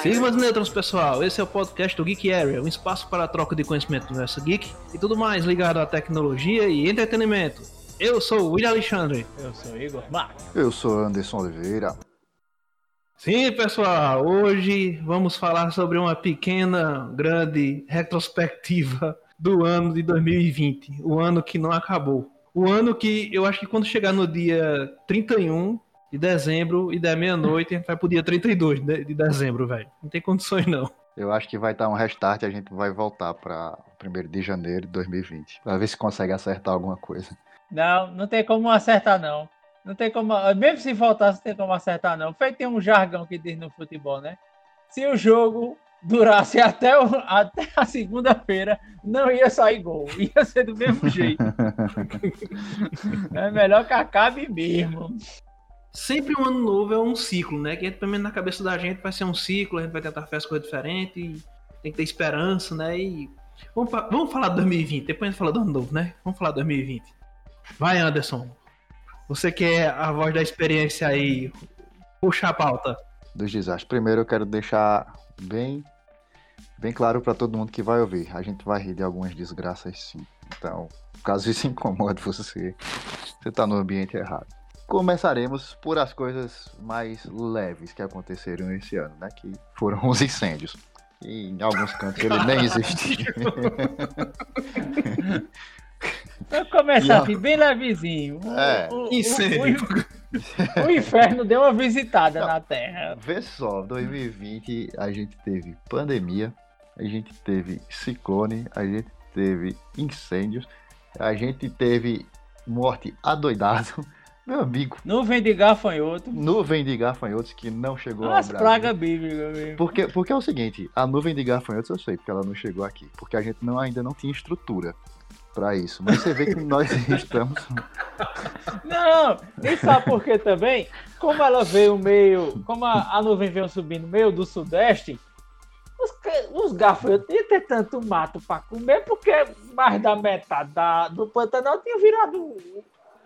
Siga as letras, pessoal. Esse é o podcast do Geek Area, um espaço para a troca de conhecimento do universo geek e tudo mais ligado à tecnologia e entretenimento. Eu sou o William Alexandre. Eu sou o Igor Marques. Eu sou Anderson Oliveira. Sim, pessoal, hoje vamos falar sobre uma pequena, grande retrospectiva do ano de 2020, o ano que não acabou. O ano que eu acho que quando chegar no dia 31 de dezembro e der meia-noite, a gente vai pro dia 32 de dezembro, velho. Não tem condições não. Eu acho que vai estar um restart e a gente vai voltar para 1 de janeiro de 2020. Pra ver se consegue acertar alguma coisa. Não, não tem como acertar, não. Não tem como. Mesmo se voltasse, não tem como acertar, não. Feito tem um jargão que diz no futebol, né? Se o jogo durasse até, o, até a segunda-feira, não ia sair gol. Ia ser do mesmo jeito. é melhor que acabe mesmo. Sempre um ano novo é um ciclo, né? Que pelo menos na cabeça da gente vai ser um ciclo, a gente vai tentar fazer as coisas diferentes, tem que ter esperança, né? E vamos, vamos falar de 2020, depois a gente fala do ano novo, né? Vamos falar de 2020. Vai, Anderson. Você que é a voz da experiência aí, puxa a pauta. Dos desastres. Primeiro eu quero deixar bem, bem claro para todo mundo que vai ouvir. A gente vai rir de algumas desgraças sim. Então, caso isso incomode você, você está no ambiente errado. Começaremos por as coisas mais leves que aconteceram esse ano, né? Que foram os incêndios. E em alguns cantos ele nem existe. Vou começar assim, bem levezinho. É. O, o, Incêndio. o, o inferno deu uma visitada Não. na Terra. Vê só, 2020 a gente teve pandemia, a gente teve ciclone, a gente teve incêndios, a gente teve morte adoidado. Meu amigo, Nuvem de gafanhoto. nuvem de gafanhotos que não chegou ao As Brasil. pragas bíblicas mesmo. Porque, porque é o seguinte, a nuvem de gafanhotos eu sei porque ela não chegou aqui, porque a gente não, ainda não tinha estrutura para isso. Mas você vê que nós estamos. Não, e sabe por quê também? Como ela veio meio. Como a, a nuvem veio subindo meio do sudeste, os, os gafanhotos iam ter tanto mato para comer, porque mais da metade da, do Pantanal tinha virado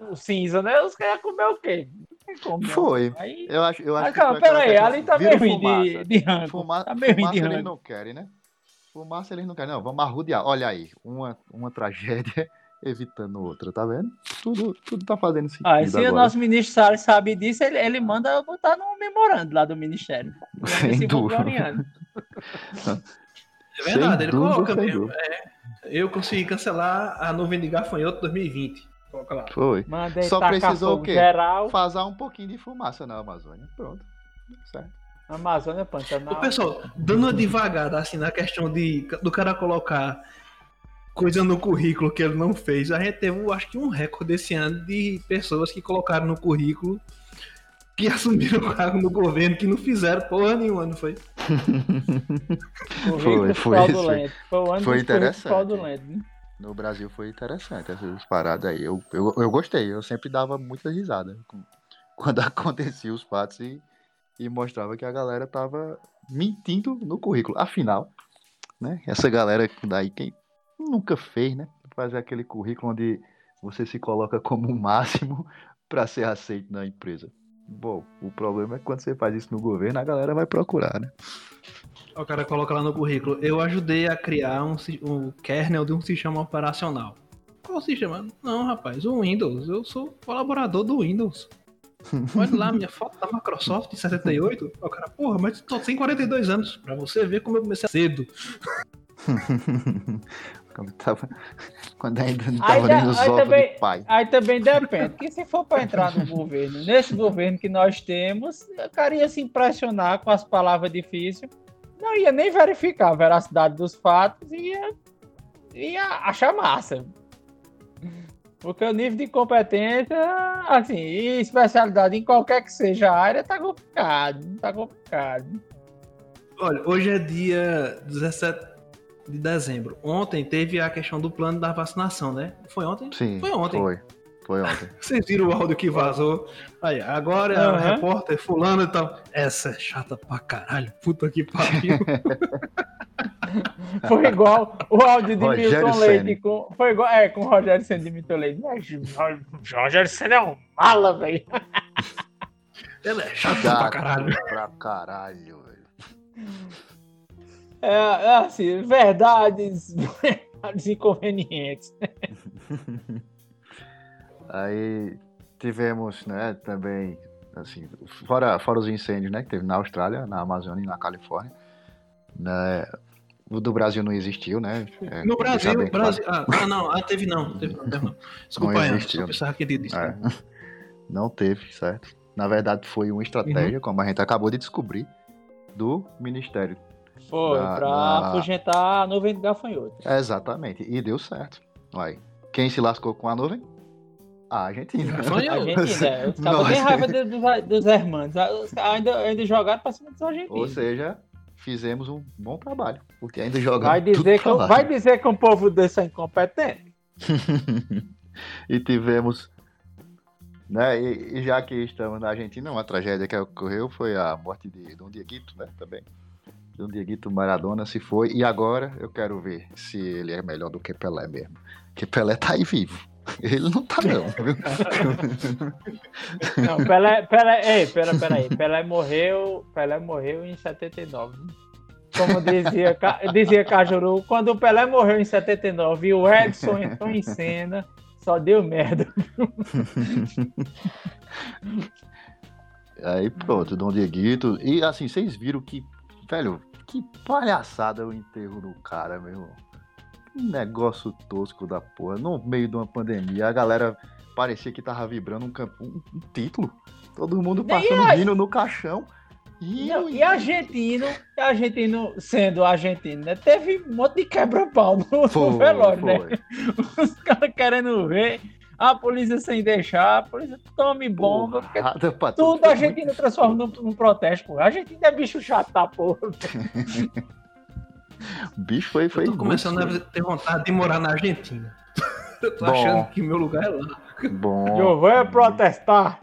um cinza, né? Os caras iam comer o quê? Não tem como, não. Foi. Aí, Eu acho, eu acho que calma, aquela pera aí, ali tá assim, meio vira ruim de, fumaça. de rango. Fuma, tá meio ruim fumaça de eles rango. não querem, né? Fumaça eles não querem, não. Vamos arrudear. Olha aí, uma, uma tragédia evitando outra, tá vendo? Tudo, tudo tá fazendo sentido Ah, e se o agora. nosso ministro Salles sabe disso, ele, ele manda botar no memorando lá do Ministério. Sem dúvida. É verdade, ele Sem dúvida, coloca mesmo. dúvida. É, eu consegui cancelar a nuvem de gafanhoto 2020. Lá. Foi. Manda ele Só precisou o quê? geral. Um pouquinho de fumaça na Amazônia. Pronto. Certo. Amazônia, Pantanal. Ô, pessoal, dando uma devagada assim na questão de, do cara colocar coisa no currículo que ele não fez, a gente teve, acho que um recorde esse ano de pessoas que colocaram no currículo que assumiram o cargo no governo que não fizeram porra nenhuma, não foi? Foi, foi fraudulento. Foi o ano Foi dos currículos interessante. fraudulentos, né? No Brasil foi interessante essas paradas aí. Eu, eu, eu gostei. Eu sempre dava muita risada quando acontecia os fatos e, e mostrava que a galera tava mentindo no currículo. Afinal, né? Essa galera daí, quem nunca fez, né? Fazer aquele currículo onde você se coloca como o máximo para ser aceito na empresa. Bom, o problema é que quando você faz isso no governo, a galera vai procurar, né? O cara coloca lá no currículo, eu ajudei a criar um, um kernel de um sistema operacional. Qual sistema? Não, rapaz, o Windows. Eu sou colaborador do Windows. Olha lá minha foto da Microsoft de 78. O cara, porra, mas tô sem 42 anos. Pra você ver como eu comecei cedo. quando, tava, quando ainda não Aí tava dá- nem nos aí também- de pai. Aí também depende, que se for para entrar no governo, nesse governo que nós temos, o cara ia se impressionar com as palavras difíceis, não ia nem verificar a veracidade dos fatos e ia, ia achar massa. Porque o nível de competência, assim, e especialidade em qualquer que seja a área, tá complicado, tá complicado. Olha, hoje é dia 17 de dezembro. Ontem teve a questão do plano da vacinação, né? Foi ontem? Sim, Foi ontem. Foi, foi ontem. Vocês viram o áudio que vazou? Aí, agora é a Aham. repórter fulano e tal. Essa é chata pra caralho. Puta que pariu. Foi igual o áudio de Rogério Milton Ceni. Leite com. Foi igual, é, com o Rogério Senna de Milton Leite. Mas o Rogério Senna é um mala, velho. Pelé é chato, chato pra caralho. Pra caralho, velho. É, é assim, verdades, verdades inconvenientes. Aí tivemos, né, também, assim, fora, fora os incêndios, né, que teve na Austrália, na Amazônia e na Califórnia, né, o do Brasil não existiu, né? É, no Brasil, Brasil ah, ah, não, ah, teve não, teve não, teve não. Desculpa, não existiu. Ana, que ele disse. É. Não teve, certo? Na verdade, foi uma estratégia, uhum. como a gente acabou de descobrir, do Ministério. Foi, da, pra da... afugentar a nuvem de gafanhoto. exatamente, e deu certo. Vai. Quem se lascou com a nuvem? A Argentina. A Argentina. Os caras têm raiva dos, dos hermanos. Ainda, ainda jogaram pra cima dos argentinos. Ou seja, fizemos um bom trabalho. Porque ainda jogamos. Vai dizer, que, vai dizer que um povo desse é incompetente. e tivemos. Né, e, e, já que estamos na Argentina, uma tragédia que ocorreu foi a morte de Dom Dieguito, né? Também. Dom Dieguito Maradona se foi. E agora eu quero ver se ele é melhor do que Pelé mesmo. Porque Pelé tá aí vivo. Ele não tá, não? Não, Pelé, Pelé, ei, pera, pera aí. Pelé morreu, Pelé morreu em 79. Como dizia, dizia Cajuru, quando o Pelé morreu em 79 e o Edson entrou em cena, só deu merda. Aí pronto, Dom Dieguito. E assim, vocês viram que, velho, que palhaçada o enterro do cara, meu irmão. Um negócio tosco da porra. No meio de uma pandemia, a galera parecia que tava vibrando um, um, um título. Todo mundo passando a... no caixão. E, Não, e argentino, argentino sendo argentino, né? Teve um monte de quebra-pau no, foi, no velório, né? foi. né? Os caras querendo ver a polícia sem deixar, a polícia tome bomba. Porra, tudo a Argentina transforma num, num protesto, pô. A Argentina é bicho chato, tá, porra. O bicho foi. foi eu tô começando a ter vontade de morar na Argentina. Eu tô Bom. achando que meu lugar é lá. Bom. Eu vou protestar.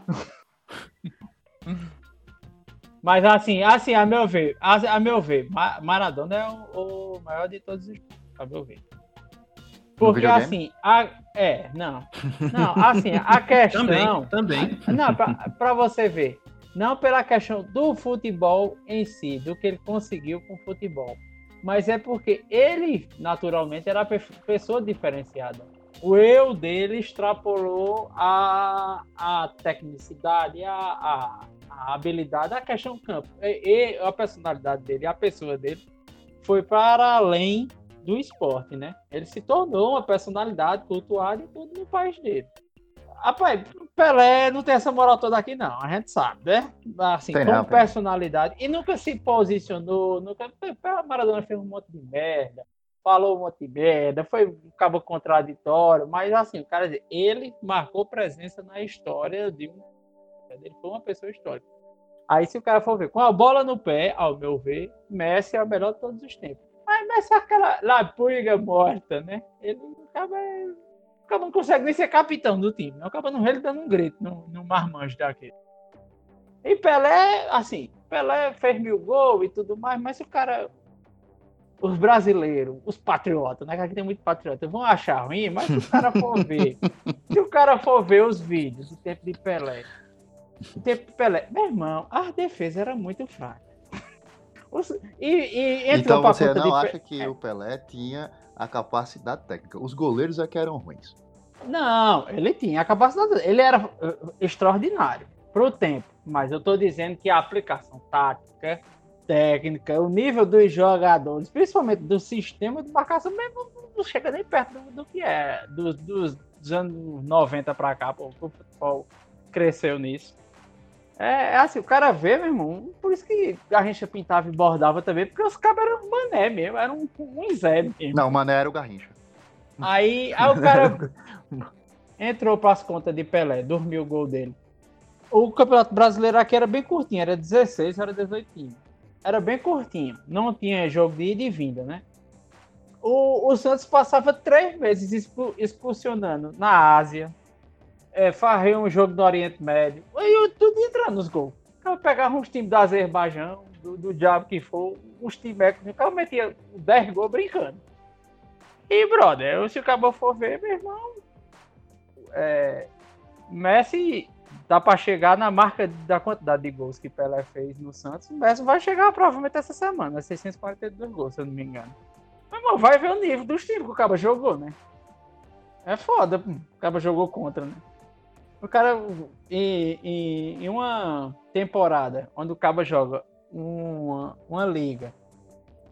Mas assim, assim, a meu ver, a, a meu ver, Maradona é o, o, maior de todos os a meu ver. Porque assim, a, é, não. Não, assim, a questão. também, também. Não, pra você ver. Não pela questão do futebol em si, do que ele conseguiu com o futebol mas é porque ele, naturalmente, era pessoa diferenciada. O eu dele extrapolou a, a tecnicidade, a, a, a habilidade, a questão do campo. E, e, a personalidade dele, a pessoa dele, foi para além do esporte, né? Ele se tornou uma personalidade cultuada em tudo no país dele. Rapaz, Pelé não tem essa moral toda aqui, não. A gente sabe, né? Assim, tem como não, personalidade. E nunca se posicionou. Nunca. Maradona fez um monte de merda. Falou um monte de merda. Foi um cabo contraditório. Mas, assim, o cara, ele marcou presença na história de um. Ele foi uma pessoa histórica. Aí, se o cara for ver, com a bola no pé, ao meu ver, Messi é o melhor de todos os tempos. Mas Messi é aquela lapurga morta, né? Ele acaba Acaba não consegue nem ser capitão do time. Acaba não ele dando um grito no, no marmanjo daquele. E Pelé, assim, Pelé fez mil gols e tudo mais, mas o cara. Os brasileiros, os patriotas, né? Que aqui tem muito patriota, vão achar ruim, mas se o cara for ver. se o cara for ver os vídeos do tempo de Pelé. O tempo de Pelé. Meu irmão, a defesa era muito fraca. E, e então você não acha que o Pelé tinha a capacidade técnica. Os goleiros é que eram ruins. Não, ele tinha a capacidade. Ele era uh, extraordinário para o tempo. Mas eu estou dizendo que a aplicação tática, técnica, o nível dos jogadores, principalmente do sistema de marcação, mesmo não chega nem perto do, do que é. Dos, dos, dos anos 90 para cá, o futebol cresceu nisso. É, é, assim, o cara vê, meu irmão, por isso que a gente pintava e bordava também, porque os cabos eram mané mesmo, eram um, um Zé mesmo. Não, o mané era o Garrincha. Aí, aí o cara entrou para as contas de Pelé, dormiu o gol dele. O Campeonato Brasileiro aqui era bem curtinho, era 16, era 18. Era bem curtinho, não tinha jogo de ida e vinda, né? O, o Santos passava três meses expulsionando na Ásia, é, farrei um jogo do Oriente Médio. E tudo entrando nos gols. Eu pegava uns times do Azerbaijão, do, do diabo que for, uns times o cara metia 10 gols brincando. E, brother, se o cabo for ver, meu irmão, é, Messi dá para chegar na marca da quantidade de gols que Pelé fez no Santos. O Messi vai chegar provavelmente essa semana, 642 gols, se eu não me engano. Mas, mano, vai ver o nível dos times que o Caba jogou, né? É foda, o Caba jogou contra, né? O cara, em, em, em uma temporada onde o Caba joga uma, uma liga,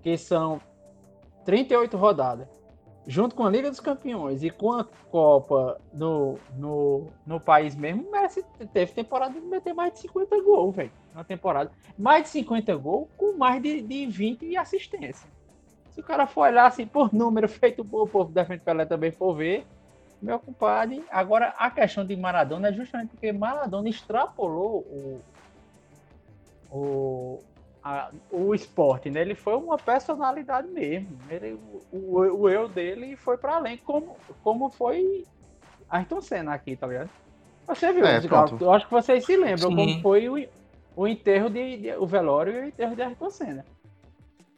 que são 38 rodadas, junto com a Liga dos Campeões e com a Copa no, no, no país mesmo, Messi teve temporada de meter mais de 50 gols, velho. Na temporada. Mais de 50 gols com mais de, de 20 assistência. Se o cara for olhar assim por número feito o povo da frente Pelé também for ver, meu compadre. Agora, a questão de Maradona é justamente porque Maradona extrapolou o, o, a, o esporte, né? Ele foi uma personalidade mesmo. Ele, o, o eu dele foi para além, como, como foi Ayrton Senna aqui, tá ligado? Você viu, é, eu acho que vocês se lembram Sim. como foi o, o enterro de, de, o velório e o enterro de Ayrton Senna.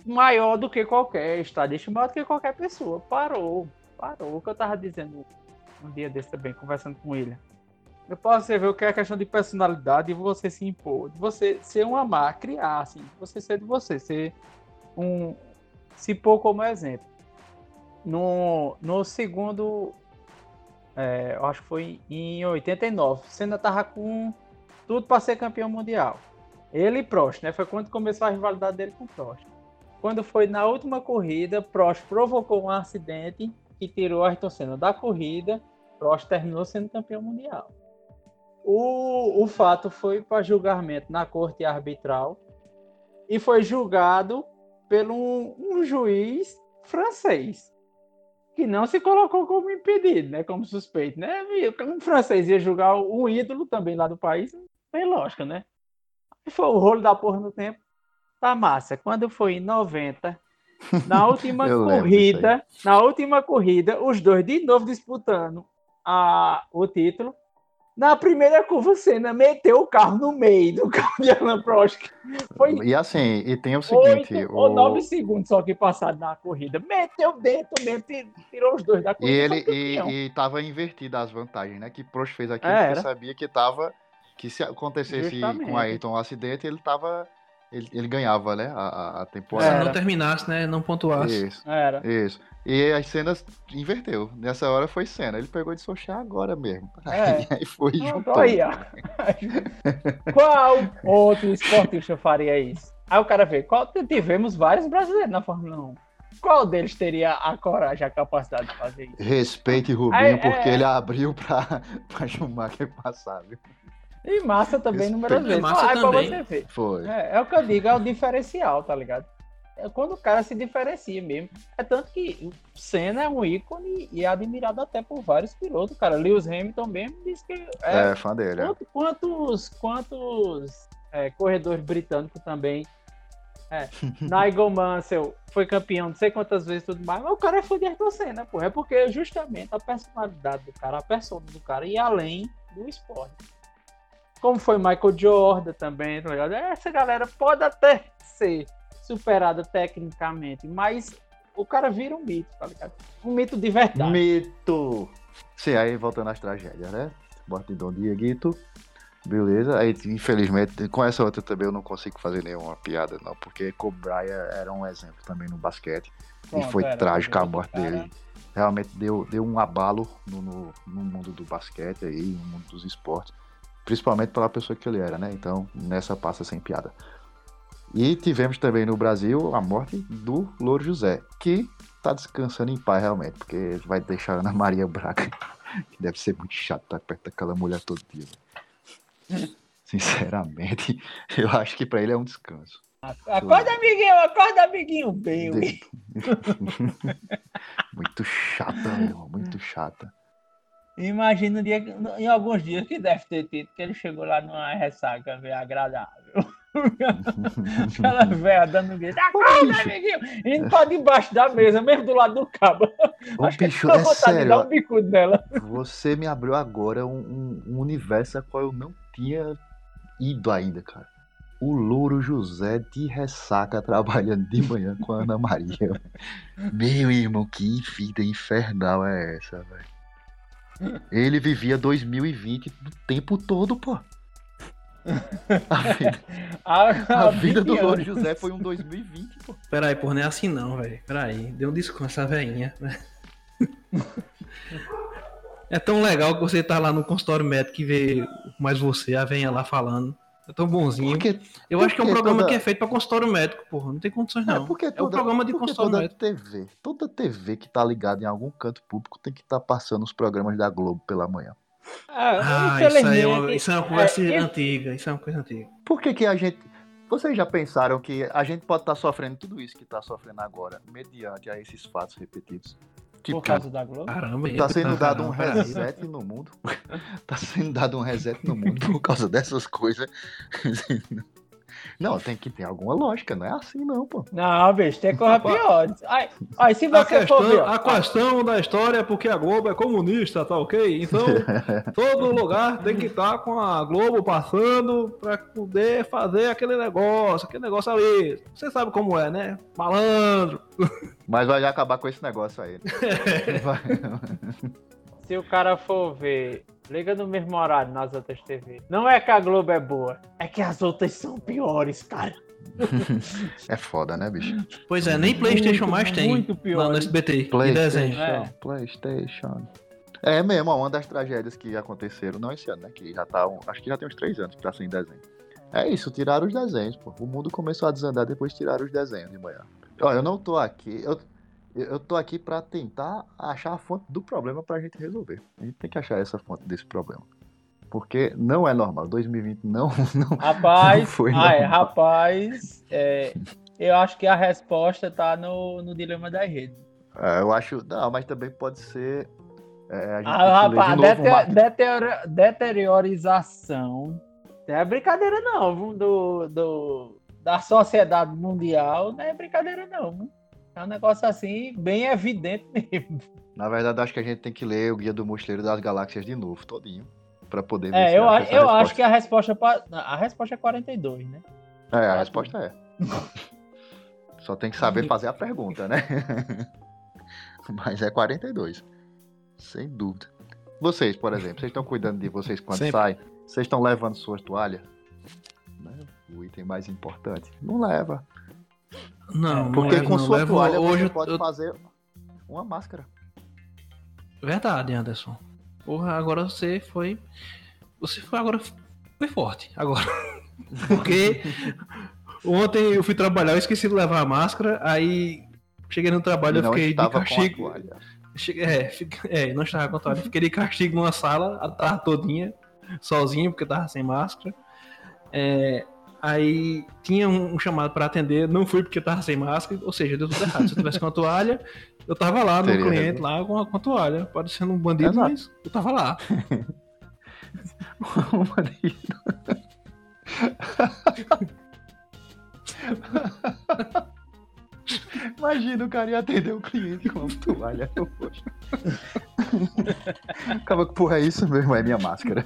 Maior do que qualquer estadista, maior do que qualquer pessoa. Parou, parou. O que eu tava dizendo um dia desse também, conversando com ele. Eu posso ver o que é a questão de personalidade e você se impor, de você ser um amar, criar, assim, você ser de você, ser um. se pôr como exemplo. No, no segundo. É, eu acho que foi em 89. Senna tava com tudo para ser campeão mundial. Ele e Prost, né? Foi quando começou a rivalidade dele com Prost. Quando foi na última corrida, Prost provocou um acidente que tirou Ayrton Senna da corrida. Prost terminou sendo campeão mundial. O, o fato foi para julgamento na corte arbitral e foi julgado por um, um juiz francês que não se colocou como impedido, né, como suspeito, né? Um francês ia julgar um ídolo também lá do país, tem lógica, né? Foi o rolo da porra no tempo. Tá massa. Quando foi em 90, na última corrida, na última corrida, os dois de novo disputando a, o título. Na primeira curva, o Senna meteu o carro no meio do carro de Alan Prost. Foi e assim, e tem o seguinte... Oito o... ou nove segundos só que passado na corrida. Meteu dentro mesmo, tirou os dois da corrida. E ele e, e tava invertido as vantagens, né? Que Prost fez aquilo é, porque sabia que tava... Que se acontecesse Justamente. com Ayrton um acidente, ele tava ele, ele ganhava, né? A, a temporada. Se não terminasse, né? Não pontuasse. Isso. Era. Isso. E as cenas inverteu. Nessa hora foi cena. Ele pegou de Sochá agora mesmo. É. Aí foi junto. Aí, Qual outro esportista faria isso? Aí o cara vê, qual, tivemos vários brasileiros na Fórmula 1. Qual deles teria a coragem, a capacidade de fazer isso? Respeite Rubinho, Aí, porque é... ele abriu para Schumacher passar, viu? E massa também número vezes. Massa ah, também. Pra você ver. Foi. É, é, o que eu digo, é o diferencial, tá ligado? É quando o cara se diferencia mesmo. É tanto que o Senna é um ícone e é admirado até por vários pilotos, cara. Lewis Hamilton mesmo diz que é, é fã dele. É. Quantos, quantos, quantos é, corredores britânicos também é. Nigel Mansell foi campeão não sei quantas vezes tudo mais, mas o cara é fã de Ayrton Senna, pô. É porque justamente a personalidade do cara, a persona do cara, e além do esporte como foi Michael Jordan também, tá ligado? Essa galera pode até ser superada tecnicamente, mas o cara vira um mito, tá ligado? Um mito de verdade. Mito! Sim, aí voltando às tragédias, né? Morte de Dom Dieguito. Beleza, aí infelizmente com essa outra também eu não consigo fazer nenhuma piada, não, porque Bryant era um exemplo também no basquete Pronto, e foi trágico a morte dele. Realmente deu, deu um abalo no, no, no mundo do basquete aí, no mundo dos esportes principalmente pela pessoa que ele era, né? Então, nessa passa sem piada. E tivemos também no Brasil a morte do Louro José, que tá descansando em paz realmente, porque vai deixar a Ana Maria Braga, que deve ser muito chato estar perto daquela mulher todo dia. Sinceramente, eu acho que para ele é um descanso. Acorda, amiguinho, acorda, amiguinho. Bem, muito chata, meu, muito chata. Imagina dia, em alguns dias que deve ter tido, que ele chegou lá numa ressaca bem agradável. Aquela velha dando grito, acorda, amiguinho! Indo pra debaixo da mesa, mesmo do lado do cabo. Ô, Acho bicho, que é sério, de dar um bicudo nela. Você me abriu agora um, um, um universo a qual eu não tinha ido ainda, cara. O Louro José de ressaca trabalhando de manhã com a Ana Maria. Meu irmão, que vida infernal é essa, velho? Ele vivia 2020 o tempo todo, pô. A vida, A, a vida do 20 Louro anos. José foi um 2020, pô. Peraí, porra, não é assim não, velho. Peraí, dê um desconto essa velhinha. É tão legal que você tá lá no consultório médico e vê mais você, a velhinha lá falando. É tão bonzinho. Porque, Eu acho que é um programa toda- que é feito pra consultório médico, porra. Não tem condições, é, não. porque É um toda, programa de porque consultório toda médico. TV, toda TV que tá ligada em algum canto público tem que estar passando os programas da Globo pela manhã. Ah, Ah, isso aí é uma, isso é uma conversa é, antiga. Isso é uma coisa antiga. Por que, que a gente. Vocês já pensaram que a gente pode estar sofrendo tudo isso que está sofrendo agora, mediante a esses fatos repetidos? Tipo, por causa da Globo. Caramba, tá sendo dado um reset no mundo. tá sendo dado um reset no mundo por causa dessas coisas. Não, tem que ter alguma lógica, não é assim não, pô. Não, bicho, tem coisa pior. Ai, se A você for ver, questão, a questão da história é porque a Globo é comunista, tá ok? Então, todo lugar tem que estar com a Globo passando pra poder fazer aquele negócio, aquele negócio ali. Você sabe como é, né? Malandro. Mas vai acabar com esse negócio aí. Vai. se o cara for ver, liga no mesmo horário nas outras TV. Não é que a Globo é boa, é que as outras são piores, cara. É foda, né, bicho? Pois é, nem Playstation Muito, mais tem muito pior. lá no SBT. PlayStation, É. PlayStation. É mesmo, uma das tragédias que aconteceram, não esse ano, né? Que já tá. um- acho que já tem uns três anos que tá sem desenho. É isso, tiraram os desenhos, pô. O mundo começou a desandar depois de tirar os desenhos de manhã. Ó, eu não tô aqui. Eu, eu tô aqui pra tentar achar a fonte do problema pra gente resolver. A gente tem que achar essa fonte desse problema. Porque não é normal. 2020 não, não, Rapaz, Não foi, ah, é, não. rapaz, é, eu acho que a resposta tá no, no dilema das redes. É, eu acho. Não, mas também pode ser. é, a gente Ah, rapaz, de novo dete- uma- deteriora- deteriorização. Não é brincadeira, não, do, do, da sociedade mundial. Não é brincadeira, não. É um negócio assim, bem evidente mesmo. Na verdade, acho que a gente tem que ler o Guia do Mochileiro das Galáxias de novo, todinho. Pra poder ver É, se eu, a- essa eu resposta. acho que a resposta, a resposta é 42, né? É, a resposta é. Só tem que saber fazer a pergunta, né? Mas é 42. Sem dúvida. Vocês, por exemplo, vocês estão cuidando de vocês quando Sempre. saem? Vocês estão levando suas toalhas? O item mais importante. Não leva. Não, não Porque levo, com não sua levo. toalha Hoje você pode eu- fazer uma máscara. Verdade, Anderson. Porra, agora você foi. Você foi agora. Foi forte. Agora. Porque ontem eu fui trabalhar, eu esqueci de levar a máscara, aí cheguei no trabalho, eu não fiquei de estava com a castigo. é, fiquei- é, não estava com a toalha. Fiquei de castigo numa sala a tarde todinha, sozinho, porque eu tava sem máscara. É, aí tinha um, um chamado para atender, não fui porque eu tava sem máscara, ou seja, deu tudo errado. Se eu tivesse com a toalha, eu tava lá no Teria cliente, lá com a, com a toalha, parecendo um bandido, Exato. mas eu tava lá. Uma de- Imagina o cara ia atender o cliente com uma toalha no rosto. Acaba que, porra, é isso mesmo, é minha máscara.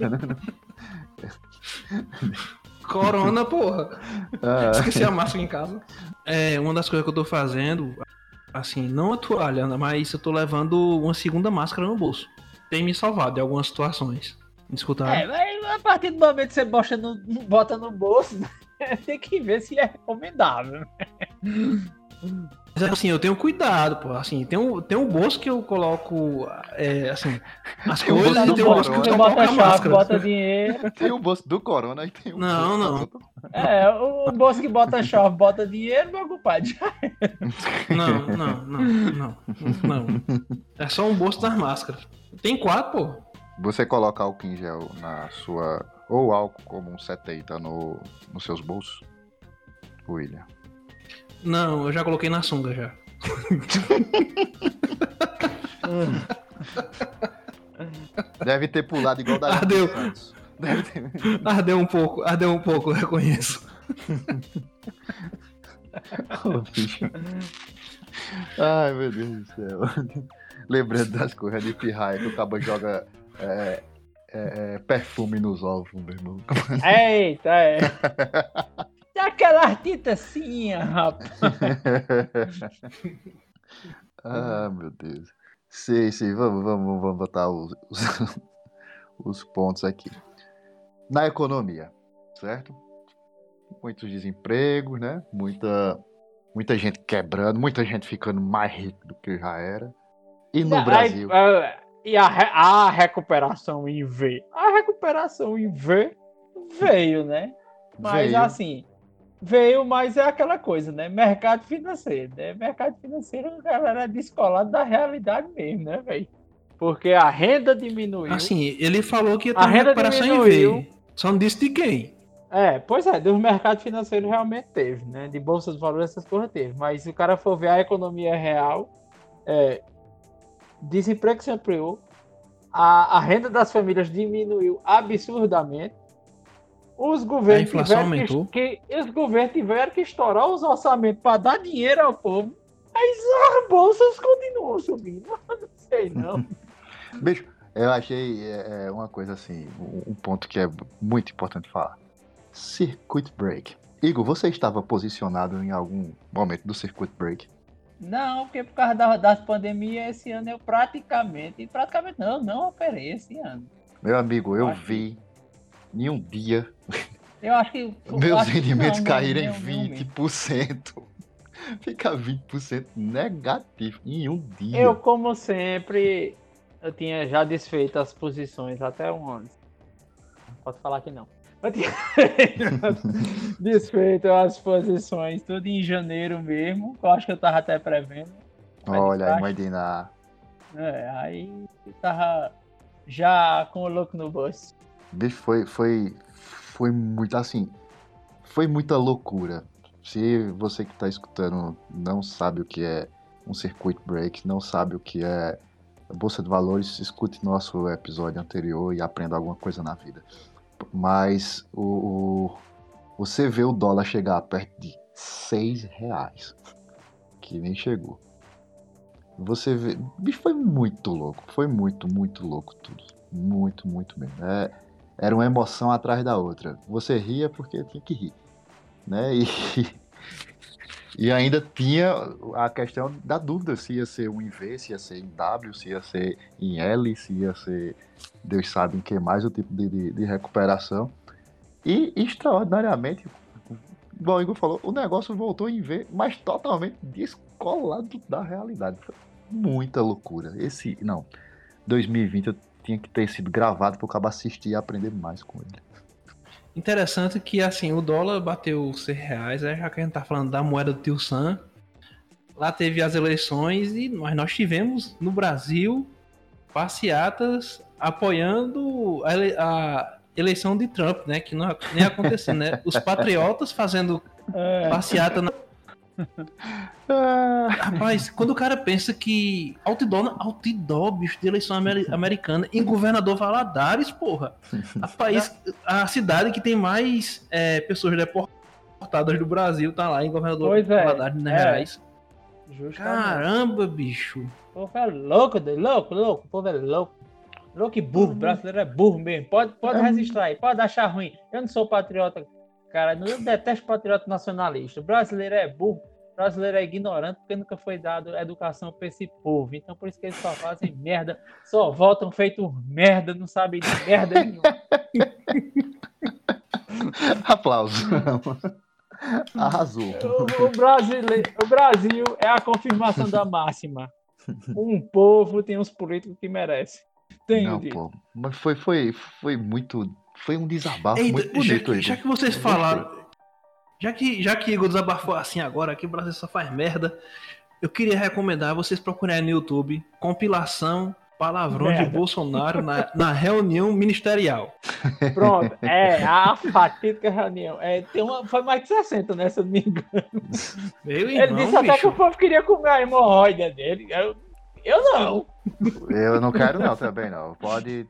Corona, porra. Ah, Esqueci a máscara em casa. É, uma das coisas que eu tô fazendo, assim, não a toalha, mas eu tô levando uma segunda máscara no bolso. Tem me salvado em algumas situações. Me escutaram? É, mas a partir do momento que você bota no, bota no bolso, tem que ver se é recomendável. Mas assim, eu tenho cuidado, pô. Assim, tem um, tem um bolso que eu coloco, é, assim, as Tem coisas e tem um do bolso que eu. Você coloco bota a chave, máscara. bota dinheiro. tem o bolso do Corona e tem o Não, bolso não. É, o bolso que bota chave, bota dinheiro, meu compadre. Não, não, não, não, não. É só um bolso das máscaras. Tem quatro, pô. Você coloca álcool em gel na sua. Ou álcool como um 70 no, nos seus bolsos? William. Não, eu já coloquei na sunga já. Deve ter pulado igual da Ardeu. Deve ter. Ardeu um pouco, ardeu um pouco, eu reconheço. Bicho. Ai, meu Deus do céu. Lembrando das coisas de pirraia que o cabo joga é, é, é, perfume nos ovos, meu irmão. Eita, é. Aquela tintacinha, rapaz. ah, meu Deus. Sim, sim, vamos, vamos, vamos botar os, os, os pontos aqui. Na economia, certo? Muitos desempregos, né? Muita, muita gente quebrando, muita gente ficando mais rica do que já era. E no Brasil? ah, e a, a recuperação em V? A recuperação em V veio, né? Mas Veio. assim, veio, mas é aquela coisa, né? Mercado financeiro, né? Mercado financeiro, a galera é descolado da realidade mesmo, né, velho? Porque a renda diminuiu. Assim, ele falou que ia ter A renda recuperação em diminuiu. V. Só não disse de quem. É, pois é, do mercado financeiro realmente teve, né? De bolsa de valores, essas coisas teve. Mas se o cara for ver a economia real, é, desemprego se ampliou, a, a renda das famílias diminuiu absurdamente, os governos, A inflação tiveram aumentou. que, que- os governos tiveram que estourar os orçamentos para dar dinheiro ao povo, mas as bolsas continuam subindo. Não sei, não. Bicho, eu achei é, é, uma coisa assim, um, ponto que é muito importante falar. Circuit break. Igor, você estava posicionado em algum momento do circuit break? Não, porque por causa da- das pandemias, esse ano eu praticamente, praticamente não, não operei esse ano. Meu amigo, eu que- vi em um dia Eu acho que. eu meus acho que rendimentos não, não, não. 20%. Fica 20% negativo em um dia. Eu, como sempre, eu tinha já desfeito as posições até um ano. Não Posso falar que não. Eu tinha desfeito as posições tudo em janeiro mesmo. que Eu acho que eu tava até prevendo. Olha aí. Maidina. É, aí eu tava já com o louco no bolso. Bicho, foi, foi, foi muito assim. Foi muita loucura. Se você que tá escutando não sabe o que é um circuit break, não sabe o que é Bolsa de Valores, escute nosso episódio anterior e aprenda alguma coisa na vida. Mas o, o- você vê o dólar chegar perto de 6 reais, que nem chegou. Você vê. Bicho, foi muito louco. Foi muito, muito louco tudo. Muito, muito mesmo. É, era uma emoção atrás da outra. Você ria porque tinha que rir. Né? E, e ainda tinha a questão da dúvida se ia ser um em V, se ia ser em W, se ia ser em L, se ia ser. Deus sabe em que mais o tipo de, de, de recuperação. E extraordinariamente, o Igor falou, o negócio voltou em V, mas totalmente descolado da realidade. Foi muita loucura. Esse. Não. 2020 eu tinha que ter sido gravado para o cabo assistir e aprender mais com ele. Interessante que, assim, o dólar bateu 6 reais, é, já que a gente tá falando da moeda do tio Sam. Lá teve as eleições e nós, nós tivemos no Brasil passeatas apoiando a, ele- a eleição de Trump, né? Que não, nem aconteceu, né? Os patriotas fazendo É, passeata na Rapaz, quando o cara pensa que outdoor, outdoor bicho, de eleição ameri- americana em governador Valadares, porra. A, país, a cidade que tem mais é, pessoas deportadas do Brasil tá lá em governador Pois é, Valadares, Minas é. Justamente. Caramba, bicho. O povo é louco, louco, louco. O povo é louco. Louco e burro. brasileiro é burro mesmo. Pode, pode É. registrar aí, pode achar ruim. Eu não sou patriota, cara. Eu detesto patriota nacionalista. O brasileiro é burro. O brasileiro é ignorante porque nunca foi dado educação pra esse povo. Então por isso que eles só fazem merda, só votam feito merda, não sabem de merda nenhuma. Aplausos. Arrasou. O, o brasileiro, o Brasil é a confirmação da máxima. Um povo tem os políticos que merece. Tem Não, pô. Mas foi, foi, foi muito. Foi um desabafo Eita, muito já, bonito aí. já que vocês falaram. Já que, já que Igor desabafou assim agora, que o Brasil só faz merda, eu queria recomendar vocês procurarem no YouTube compilação palavrões de Merda. Bolsonaro na, na reunião ministerial. Pronto, é a fatídica reunião. É, tem uma, foi mais de 60 nessa, me engano. Meu Ele irmão, disse até que o bicho. povo queria comer a hemorroida dele. Eu, eu não. Eu não quero, não, também não. Pode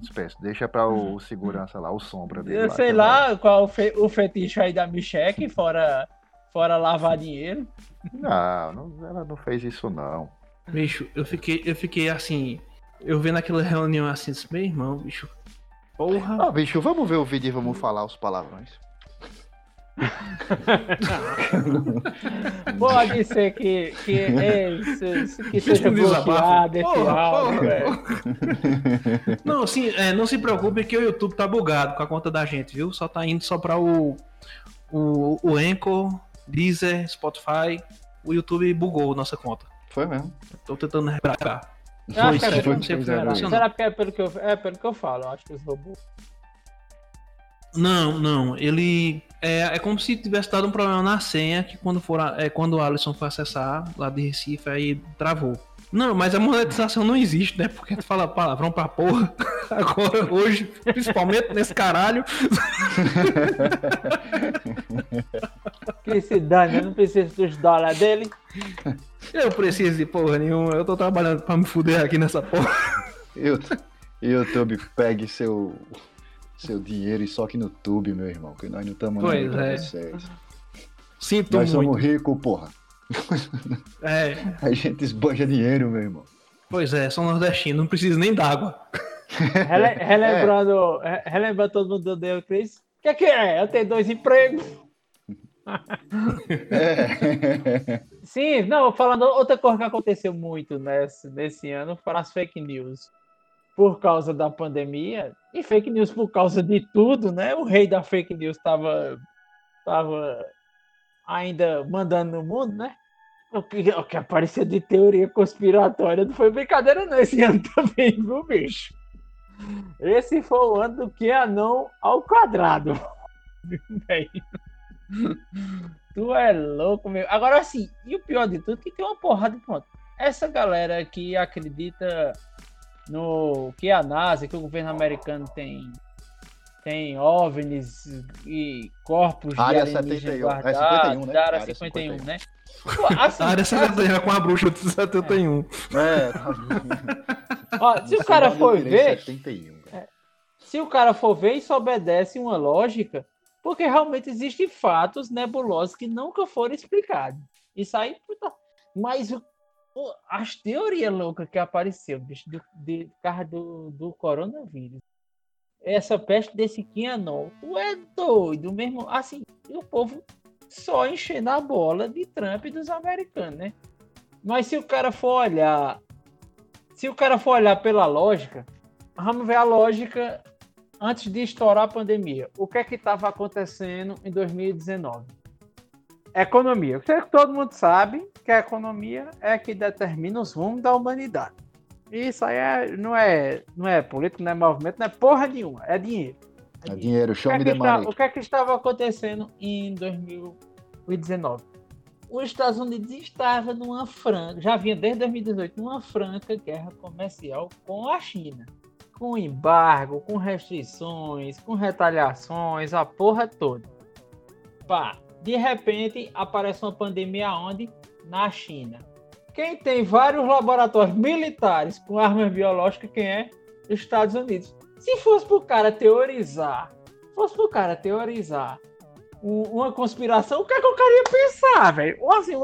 dispensa. Deixa pra o segurança lá, o sombra dele. Eu sei que lá qual o, fe- o fetiche aí da Micheque, fora, fora lavar dinheiro. vai- Não, não, ela não fez isso, não. Bicho, eu fiquei, eu fiquei assim, eu vendo aquela reunião assim, disse, meu irmão, bicho. Porra. Ah, bicho, vamos ver o vídeo e vamos falar os palavrões. Pode ser que, que, é, que seja bloqueado esse áudio. Não, assim, é, não se preocupe que o YouTube tá bugado com a conta da gente, viu? Só tá indo só para o, o, o Anchor, Deezer, Spotify. O YouTube bugou nossa conta. Foi mesmo. Tô tentando que é, foi, foi, Será que é pelo que eu, é pelo que eu falo? Eu acho que os robôs. Não, não. Ele é, é como se tivesse dado um problema na senha que quando for é quando o Alisson for acessar lá de Recife aí travou. Não, mas a monetização não existe, né? Porque tu fala palavrão pra porra. Agora, hoje, principalmente nesse caralho. Que se dane, eu não preciso dos dólares dele. Eu preciso de porra nenhuma, eu tô trabalhando pra me fuder aqui nessa porra. Eu, YouTube, pegue seu, seu dinheiro e só que no tube, meu irmão, que nós não estamos Pois é. Vocês. Sinto nós muito. somos ricos, porra. É. A gente esbanja dinheiro, meu irmão. Pois é, sou nordestino, não preciso nem d'água. Rele, relembrando, é. relembrando todo mundo do Deus Cris. O que é que é? Eu tenho dois empregos. É. Sim, não, falando outra coisa que aconteceu muito nesse, nesse ano foram as fake news. Por causa da pandemia, e fake news por causa de tudo, né? O rei da fake news estava tava ainda mandando no mundo, né? O que, o que apareceu de teoria conspiratória não foi brincadeira não esse ano também, viu, bicho? Esse foi o ano do que não ao quadrado. tu é louco, meu. Agora, assim, e o pior de tudo, que tem uma porrada de ponto. Essa galera que acredita no que a NASA, que o governo americano tem tem OVNIs e corpos área de alienígenas guardados, é 51, né? da área 51, 51. né? Pô, assim, a área 51 é com a bruxa de 71. É, tá Ó, se o cara for ver... 71, é, se o cara for ver, isso obedece uma lógica porque realmente existem fatos nebulosos que nunca foram explicados. Isso aí, puta... mas o, as teorias loucas que apareceu bicho, de, de, de do, do coronavírus, essa peste desse Quianon, tu é doido mesmo. Assim, o povo só enchendo a bola de Trump e dos americanos, né? Mas se o cara for olhar, se o cara for olhar pela lógica, vamos ver a lógica antes de estourar a pandemia, o que é que estava acontecendo em 2019? Economia. Todo mundo sabe que a economia é que determina os rumos da humanidade. Isso aí é, não, é, não é político, não é movimento, não é porra nenhuma, é dinheiro. É, é dinheiro, show me. O que é que estava acontecendo em 2019? Os Estados Unidos estavam numa franca, já vinha desde 2018, numa franca guerra comercial com a China com embargo, com restrições, com retaliações, a porra toda. Pá, de repente aparece uma pandemia onde? Na China. Quem tem vários laboratórios militares com armas biológicas, quem é? Estados Unidos. Se fosse pro cara teorizar, fosse pro cara teorizar uma conspiração, o que é que eu queria pensar, velho? Assim,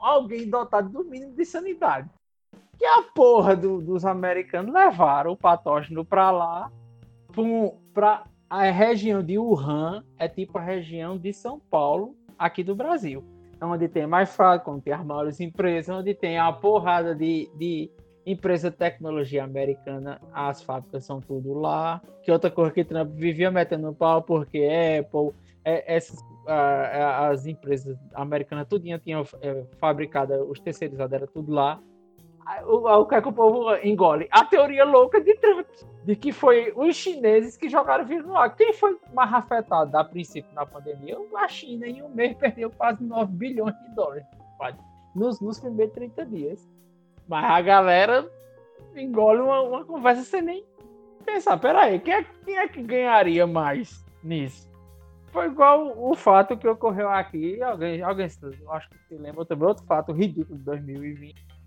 alguém dotado do mínimo de sanidade que a porra do, dos americanos levaram o patógeno para lá, para a região de Wuhan, é tipo a região de São Paulo, aqui do Brasil. É onde tem mais fraco, onde tem as maiores empresas, onde tem a porrada de, de empresa de tecnologia americana, as fábricas são tudo lá. Que outra coisa que Trump vivia metendo pau, porque Apple, é, essas, as empresas americanas, tudinho tinham é, fabricado, os terceirizados era tudo lá o, o que é que o povo engole? A teoria louca de Trump, de que foi os chineses que jogaram vírus no ar. Quem foi mais afetado a princípio na pandemia? A China, em um mês, perdeu quase 9 bilhões de dólares nos, nos primeiros 30 dias. Mas a galera engole uma, uma conversa sem nem pensar. Peraí, quem é, quem é que ganharia mais nisso? Foi igual o fato que ocorreu aqui. Alguém, alguém acho que se lembra também, outro fato ridículo de 2020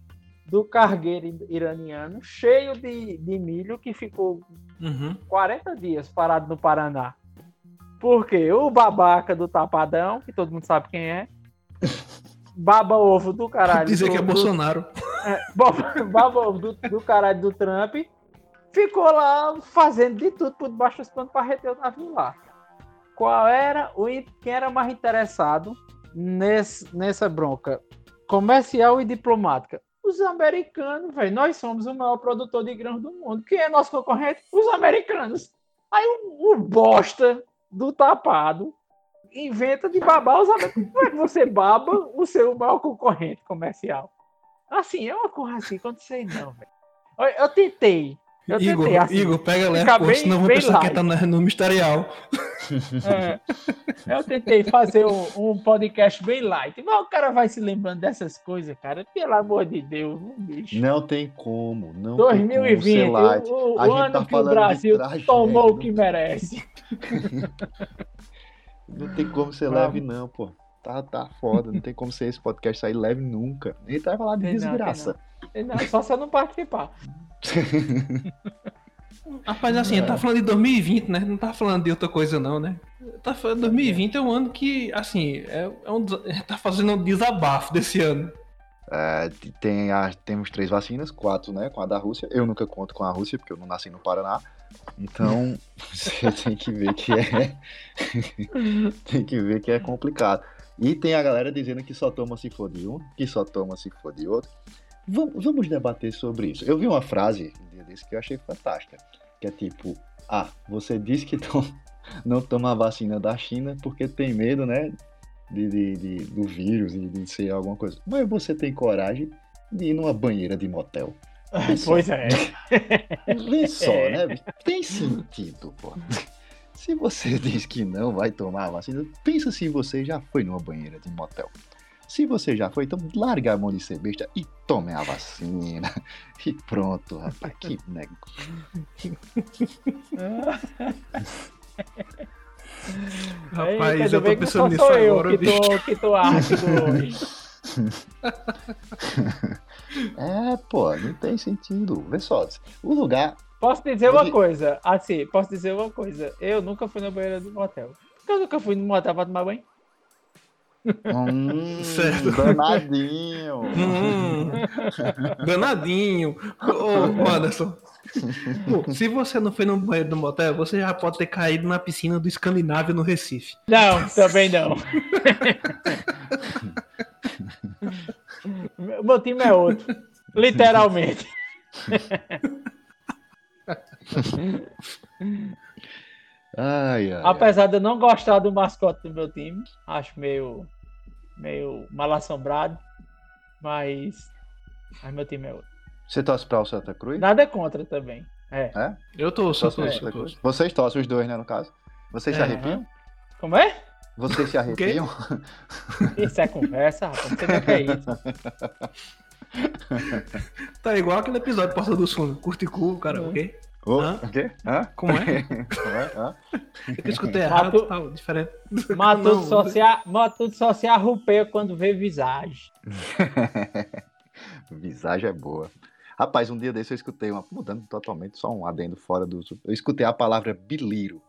do cargueiro iraniano cheio de, de milho que ficou uhum. 40 dias parado no Paraná. Porque o babaca do Tapadão, que todo mundo sabe quem é, baba ovo do caralho. Dizer do, que é do, Bolsonaro. É, baba ovo do, do caralho do Trump, ficou lá fazendo de tudo por debaixo dos panos para reter o navio lá. qual era o quem era mais interessado nesse, nessa bronca comercial e diplomática? Os americanos, velho. Nós somos o maior produtor de grãos do mundo. Quem é nosso concorrente? Os americanos. Aí o, o bosta do tapado inventa de babar os americanos. Como é que você baba o seu maior concorrente comercial? Assim, é uma coisa assim, sei não, velho. Eu, eu tentei eu Igor, tentei, assim, Igor, pega leve, pô, bem- senão vou pensar que light. tá no, no ministerial. É, eu tentei fazer um, um podcast bem light, mas o cara vai se lembrando dessas coisas, cara. Pelo amor de Deus, um bicho. Não tem como, não tem como 2020, ser light. o, o A gente ano tá que o Brasil tragédia, tomou o não- que merece. Não tem como ser Vamos. leve, não, pô. Tá, tá foda, não tem como ser esse podcast sair leve nunca. Nem vai falar de Tem não, tem desgraça. Não, só se eu não participar. Rapaz, assim, É. tá falando de 2020, né? Não tá falando de outra coisa, não, né? Tá falando 2020 é um ano que, assim, é, é um, tá fazendo um desabafo desse ano. É, tem a, temos três vacinas, quatro, né? Com a da Rússia. Eu nunca conto com a Rússia, porque eu não nasci no Paraná. Então, você tem que ver que é. tem que ver que é complicado. E tem a galera dizendo que só toma se for de um, que só toma se for de outro. Vamos, vamos debater sobre isso. Eu vi uma frase um dia desse que eu achei fantástica. Que é tipo, ah, você disse que não, não toma a vacina da China porque tem medo, né? De, de- de- do vírus e de ser alguma coisa. Mas você tem coragem de ir numa banheira de motel. Vê só. Pois é. Vê só, É. né? Tem sentido, pô. Se você diz que não vai tomar a vacina, pensa se você já foi numa banheira de motel. Se você já foi, então larga a mão de ser besta e tome a vacina. E pronto, rapaz. Que negócio. Rapaz, Eita, eu tô que pensando nisso sou eu agora, que bicho. tô, que tô ácido hoje. É, pô, não tem sentido. Vê só, o lugar. Posso dizer uma Ele- coisa? Assim, posso dizer uma coisa. Eu nunca fui na banheira do motel. Porque eu nunca fui no motel pra tomar banho. Hum, Certo. danadinho. Hum, danadinho. Ô, Anderson. Pô, se você não foi no banheiro do motel, você já pode ter caído na piscina do Escandinávio no Recife. Não, também não. O Meu time é outro. Literalmente. Ai, ai. Apesar de eu não gostar do mascote do meu time, acho meio, meio mal assombrado. Mas, mas meu time é outro. Você torce pra o Santa Cruz? Nada contra também. É. É? Eu tô, só Torce tô, pro só Santa tô. Cruz? Vocês torcem os dois, né, no caso? Vocês se É. arrepiam? Como é? Vocês se arrepiam? Isso é conversa, rapaz. Não sei nem o que é isso. Tá igual aquele episódio de Porta dos Fundos. Curte cu, cara, o quê? Hã? O quê? Hã? Como é? Como é? Hã? Eu escutei errado, Matu- tal, diferente. Matuto Não, só, se a- Matuto só se arrupeia quando vê visagem. Visagem é boa. Rapaz, um dia desse eu escutei uma. Mudando totalmente, só um adendo fora do. Eu escutei a palavra biliro.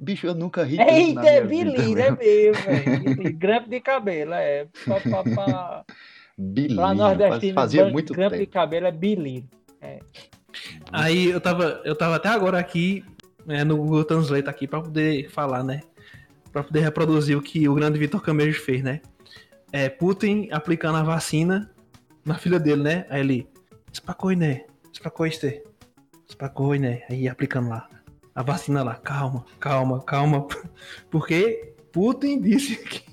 Bicho, eu nunca ri Eita, é biliro, é meu. velho. Grampo de cabelo, é. Pra, pra, pra, Biliro. pra nordestino, Fazia muito grampo de tempo. cabelo é biliro. Aí eu tava, eu tava até agora aqui né, no Google Translate aqui pra poder falar, né? Pra poder reproduzir o que o grande Vitor Camejo fez, né? É, Putin aplicando a vacina na filha dele, né? Aí ele, espacoi, né? Espacoi, este. Espacoi, né? Aí aplicando lá. A vacina lá, calma, calma, calma. Porque Putin disse que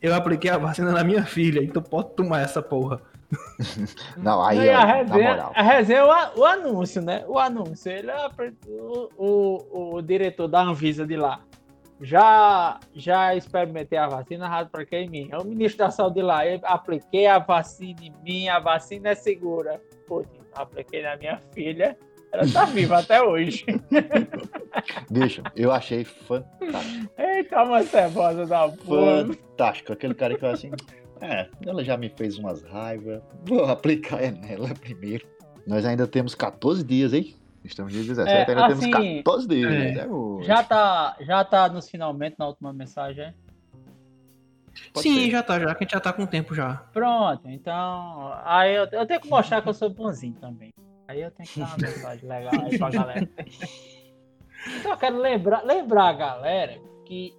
eu apliquei a vacina na minha filha, então pode tomar essa porra. Não, aí, a ó, na resenha, a resenha é o, a- o anúncio, né? O anúncio. Ele é o, o, o diretor da Anvisa de lá. Já, já experimentei a vacina, rádio para quem em mim. É o ministro da saúde lá. Eu apliquei a vacina em mim, a vacina é segura. Putin, apliquei na minha filha. Ela tá viva até hoje. Bicho, eu achei fantástico. Eita, uma cebosa da porra. Fantástico. Aquele cara que fala assim. É, ela já me fez umas raivas. Vou aplicar é nela primeiro. Nós ainda temos 14 dias, hein? Estamos dia 17, É, ainda assim, temos 14 dias. é. É, o- Já tá, já tá nos finalmente na última mensagem, é? Pode Sim, ser. já tá, já que a gente já tá com tempo já. Pronto, então. Aí eu, eu tenho que mostrar que eu sou bonzinho também. Aí eu tenho que dar uma mensagem legal aí pra galera. Então eu quero lembrar, lembrar a galera que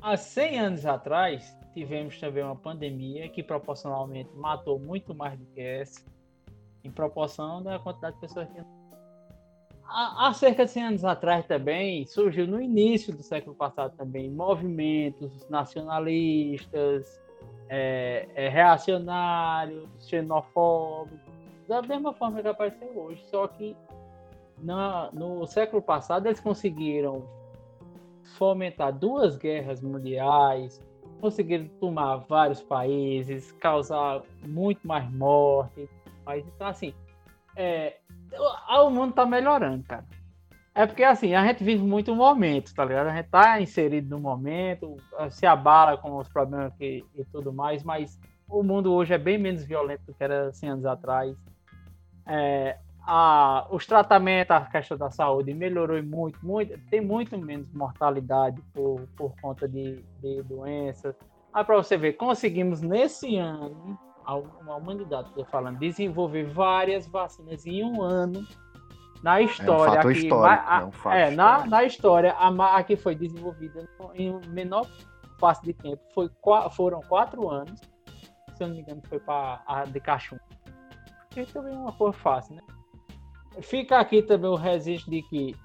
há 100 anos atrás, tivemos também uma pandemia que proporcionalmente matou muito mais do que essa, em proporção da quantidade de pessoas que há, cerca de 100 anos atrás também, surgiu no início do século passado também, movimentos nacionalistas, é, é, reacionários, xenofóbicos, da mesma forma que apareceu hoje, só que na, no século passado eles conseguiram fomentar duas guerras mundiais, conseguiram tomar vários países, causar muito mais morte. Mas então assim, é, o mundo tá melhorando, cara. É porque assim, a gente vive muito o momento, tá ligado? A gente tá inserido no momento, se abala com os problemas que, e tudo mais, mas o mundo hoje é bem menos violento do que era 100 anos atrás. É, a, os tratamentos, a questão da saúde melhorou muito, muito, tem muito menos mortalidade por, por conta de, de doenças. Aí para você ver, conseguimos nesse ano, a, a humanidade, estou falando, desenvolver várias vacinas em um ano na história. É um aqui, a, é, um é na, na história, a, a que foi desenvolvida em menor espaço de tempo foi, foram quatro anos. Se eu não me engano, foi para a de cachumba. Que também é uma cor fácil, né? Fica aqui também o registro de que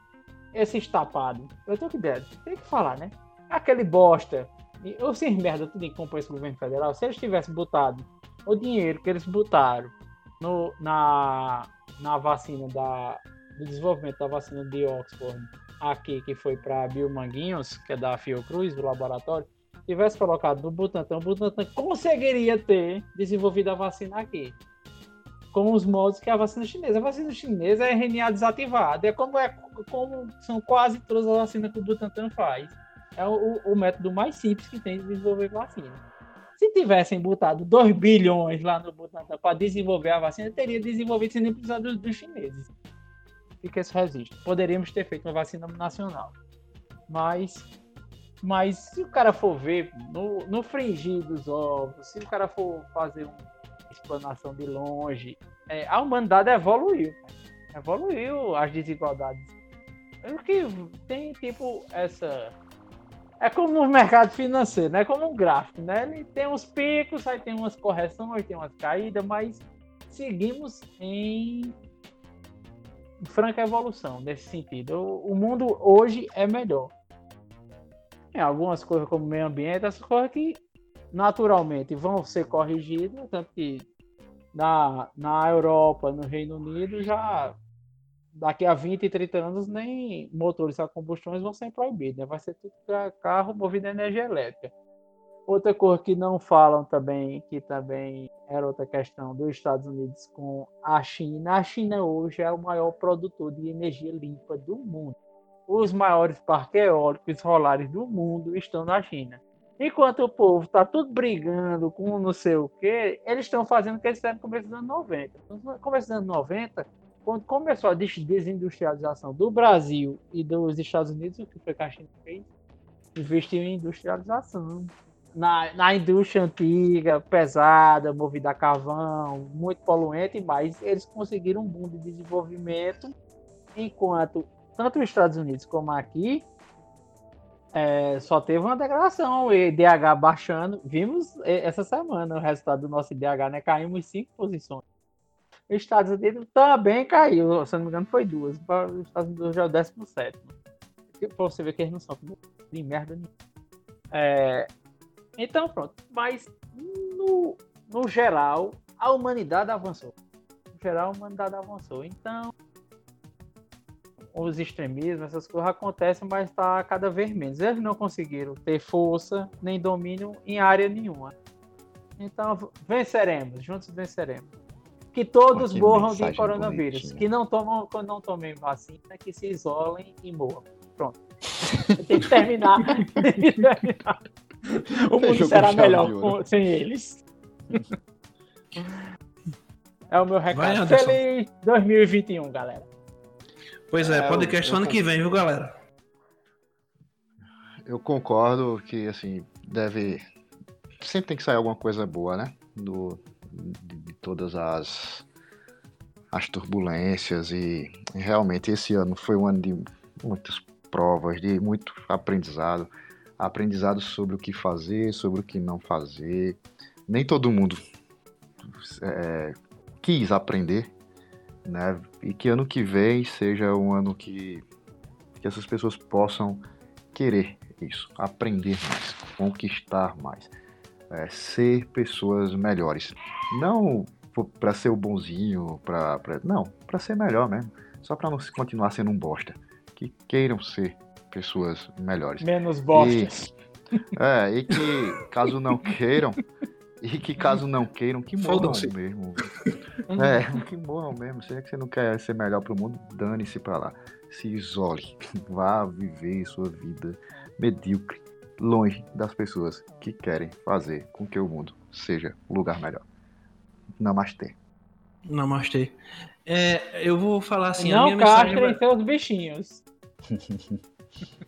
esse estapado, eu tenho que tem que falar, né? Aquele bosta, esses merda tudo em compõe esse governo federal, se eles tivessem botado o dinheiro que eles botaram no, na, na vacina da, do desenvolvimento da vacina de Oxford aqui, que foi para Biomanguinhos, que é da Fiocruz, do laboratório, tivesse colocado no Butantan, o Butantan conseguiria ter desenvolvido a vacina aqui com os modos que é a vacina chinesa. A vacina chinesa é RNA desativado. É como, é como são quase todas as vacinas que o Butantan faz. É o, o método mais simples que tem de desenvolver vacina. Se tivessem botado 2 bilhões lá no Butantan para desenvolver a vacina, teria desenvolvido sem nem precisar dos, dos chineses. Fica esse registro. Poderíamos ter feito uma vacina nacional. Mas, mas se o cara for ver no, no fringir dos ovos, se o cara for fazer um explanação de longe. É, a humanidade evoluiu. Evoluiu as desigualdades. O que tem, tipo, essa. É como no mercado financeiro, né? É como um gráfico, né? Ele tem uns picos, aí tem umas correções, tem umas caídas, mas seguimos em franca evolução nesse sentido. O, o mundo hoje é melhor. Tem algumas coisas como meio ambiente, essas coisas que naturalmente vão ser corrigidos, tanto que na, na Europa, no Reino Unido, já daqui a 20 e 30 anos nem motores a combustões vão ser proibidos, né? vai ser tudo carro movido a energia elétrica. Outra coisa que não falam também, que também era outra questão dos Estados Unidos com a China. A China hoje é o maior produtor de energia limpa do mundo. Os maiores parques eólicos solares do mundo estão na China. Enquanto o povo está tudo brigando com não sei o quê, eles estão fazendo o que eles fizeram no começo dos anos 90. No começo dos anos 90, quando começou a desindustrialização do Brasil e dos Estados Unidos, o que foi que a China fez? Investiu em industrialização. Na, na indústria antiga, pesada, movida a carvão, muito poluente, mas eles conseguiram um boom de desenvolvimento, enquanto tanto os Estados Unidos como aqui é, só teve uma degradação, o IDH baixando. Vimos essa semana o resultado do nosso IDH, né? Caímos cinco posições. Os Estados Unidos também caiu, se não me engano, foi duas. Os Estados Unidos já é o 17. Pra você ver que eles não são de merda nenhuma. É, então, pronto. Mas, no, no geral, a humanidade avançou. No geral, a humanidade avançou. Então, os extremismos, essas coisas acontecem, mas está cada vez menos. Eles não conseguiram ter força nem domínio em área nenhuma. Então, venceremos, juntos venceremos. Que todos Pô, morram de coronavírus. Que não tomam, quando não tomem vacina, que se isolem e morram. Pronto. Tem que terminar. o mundo será melhor com, sem eles. é o meu recado. Vai, Feliz 2021, galera. Pois é, é podcast eu, ano que vem, viu, galera? Eu concordo que, assim, deve. Sempre tem que sair alguma coisa boa, né? Do, de, de todas as, as turbulências. E realmente esse ano foi um ano de muitas provas, de muito aprendizado. aprendizado sobre o que fazer, sobre o que não fazer. Nem todo mundo é, quis aprender, né? E que ano que vem seja um ano que, que essas pessoas possam querer isso, aprender mais, conquistar mais, é, ser pessoas melhores. Não para ser o bonzinho, para não, para ser melhor mesmo, só para não continuar sendo um bosta. Que queiram ser pessoas melhores. Menos bostas. E, é, e que caso não queiram, e que caso não queiram, que morram mesmo. É, que morram mesmo. Se é que você não quer ser melhor pro mundo, dane-se pra lá. Se isole. Vá viver sua vida medíocre, longe das pessoas que querem fazer com que o mundo seja um lugar melhor. Namastê. Namastê. É, eu vou falar assim. Não castrem vai... seus bichinhos.